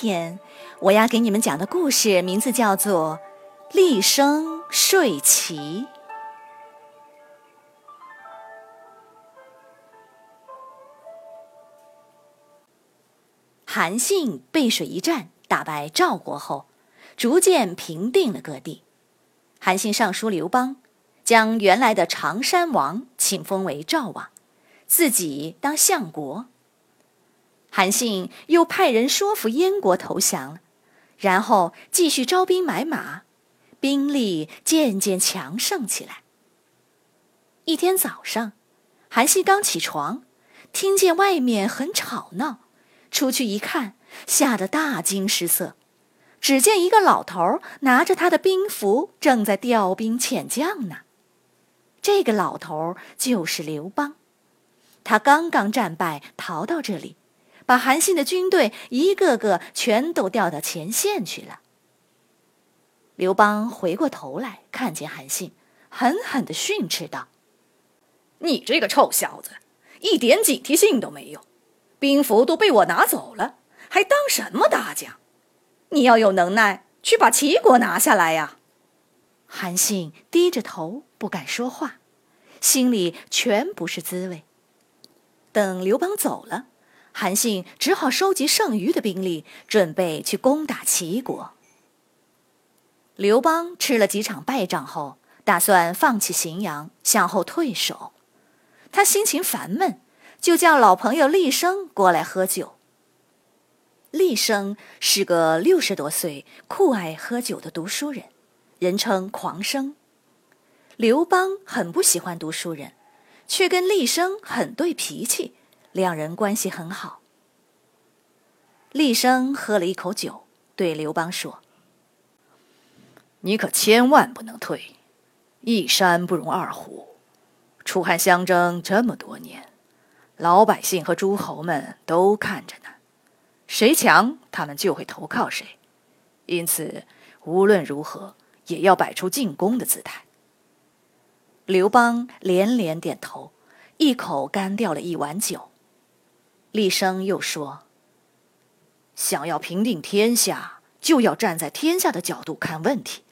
天我要给你们讲的故事名字叫做《厉声睡棋》。韩信背水一战，打败赵国后，逐渐平定了各地。韩信上书刘邦，将原来的常山王请封为赵王，自己当相国。韩信又派人说服燕国投降，然后继续招兵买马，兵力渐渐强盛起来。一天早上，韩信刚起床，听见外面很吵闹，出去一看，吓得大惊失色。只见一个老头拿着他的兵符，正在调兵遣将呢。这个老头就是刘邦，他刚刚战败，逃到这里。把韩信的军队一个个全都调到前线去了。刘邦回过头来，看见韩信，狠狠地训斥道：“你这个臭小子，一点警惕性都没有！兵符都被我拿走了，还当什么大将？你要有能耐，去把齐国拿下来呀！”韩信低着头不敢说话，心里全不是滋味。等刘邦走了。韩信只好收集剩余的兵力，准备去攻打齐国。刘邦吃了几场败仗后，打算放弃荥阳，向后退守。他心情烦闷，就叫老朋友厉生过来喝酒。厉生是个六十多岁、酷爱喝酒的读书人，人称狂生。刘邦很不喜欢读书人，却跟厉生很对脾气。两人关系很好。厉声喝了一口酒，对刘邦说：“你可千万不能退，一山不容二虎。楚汉相争这么多年，老百姓和诸侯们都看着呢，谁强他们就会投靠谁。因此，无论如何也要摆出进攻的姿态。”刘邦连连点头，一口干掉了一碗酒。厉声又说：“想要平定天下，就要站在天下的角度看问题。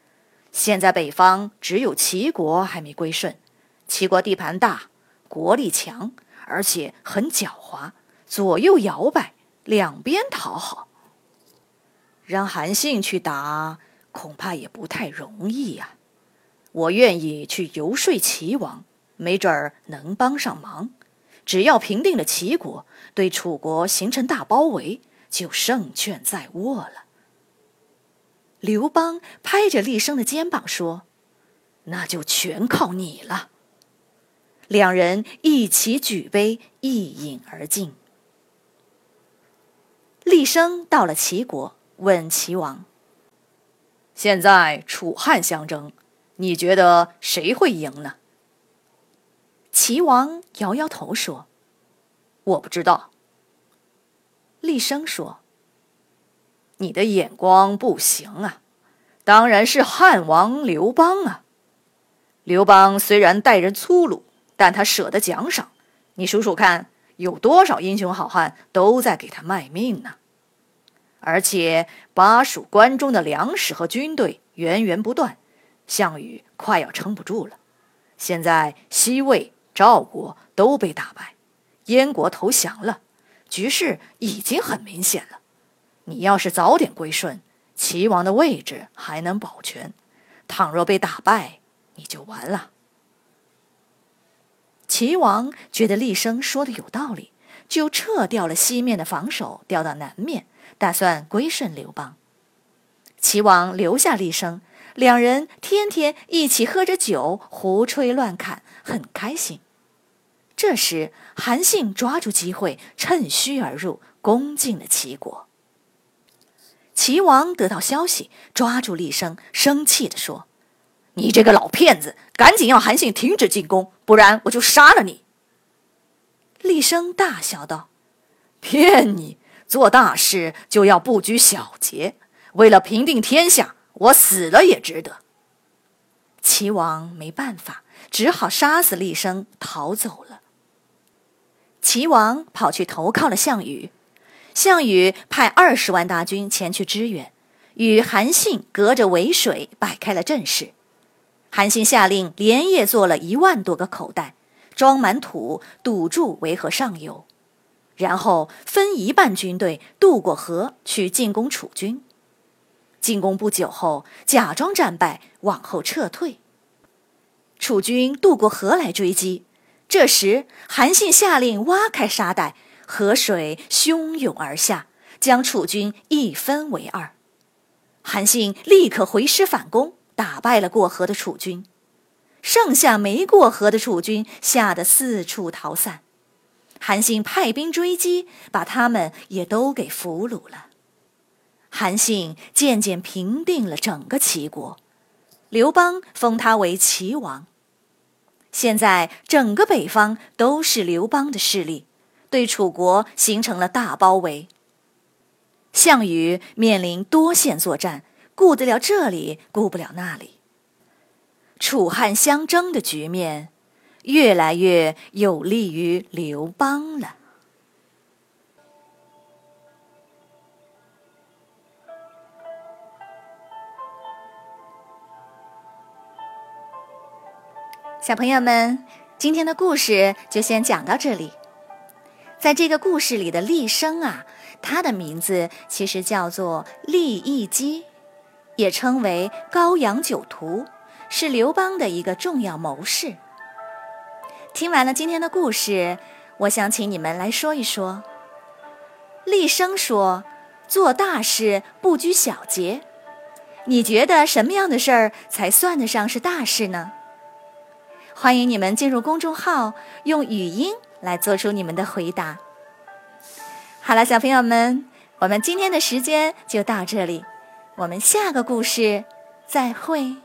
现在北方只有齐国还没归顺，齐国地盘大，国力强，而且很狡猾，左右摇摆，两边讨好。让韩信去打，恐怕也不太容易呀。我愿意去游说齐王，没准儿能帮上忙。”只要平定了齐国，对楚国形成大包围，就胜券在握了。刘邦拍着厉声的肩膀说：“那就全靠你了。”两人一起举杯，一饮而尽。厉声到了齐国，问齐王：“现在楚汉相争，你觉得谁会赢呢？”齐王摇摇头说：“我不知道。”厉声说：“你的眼光不行啊，当然是汉王刘邦啊。刘邦虽然待人粗鲁，但他舍得奖赏。你数数看，有多少英雄好汉都在给他卖命呢？而且巴蜀关中的粮食和军队源源不断，项羽快要撑不住了。现在西魏。”赵国都被打败，燕国投降了，局势已经很明显了。你要是早点归顺，齐王的位置还能保全；倘若被打败，你就完了。齐王觉得厉声说的有道理，就撤掉了西面的防守，调到南面，打算归顺刘邦。齐王留下厉声，两人天天一起喝着酒，胡吹乱侃，很开心。这时，韩信抓住机会，趁虚而入，攻进了齐国。齐王得到消息，抓住厉声，生气地说：“你这个老骗子，赶紧要韩信停止进攻，不然我就杀了你！”厉声大笑道：“骗你！做大事就要不拘小节，为了平定天下，我死了也值得。”齐王没办法，只好杀死厉声，逃走了。齐王跑去投靠了项羽。项羽派二十万大军前去支援，与韩信隔着渭水摆开了阵势。韩信下令连夜做了一万多个口袋，装满土，堵住渭河上游，然后分一半军队渡过河去进攻楚军。进攻不久后，假装战败，往后撤退。楚军渡过河来追击，这时韩信下令挖开沙袋。河水汹涌而下，将楚军一分为二。韩信立刻回师反攻，打败了过河的楚军。剩下没过河的楚军吓得四处逃散。韩信派兵追击，把他们也都给俘虏了。韩信渐渐平定了整个齐国，刘邦封他为齐王。现在整个北方都是刘邦的势力。对楚国形成了大包围。项羽面临多线作战，顾得了这里，顾不了那里。楚汉相争的局面，越来越有利于刘邦了。小朋友们，今天的故事就先讲到这里。在这个故事里的厉声啊，他的名字其实叫做厉义基，也称为高阳酒徒，是刘邦的一个重要谋士。听完了今天的故事，我想请你们来说一说。厉声说：“做大事不拘小节。”你觉得什么样的事儿才算得上是大事呢？欢迎你们进入公众号，用语音。来做出你们的回答。好了，小朋友们，我们今天的时间就到这里，我们下个故事再会。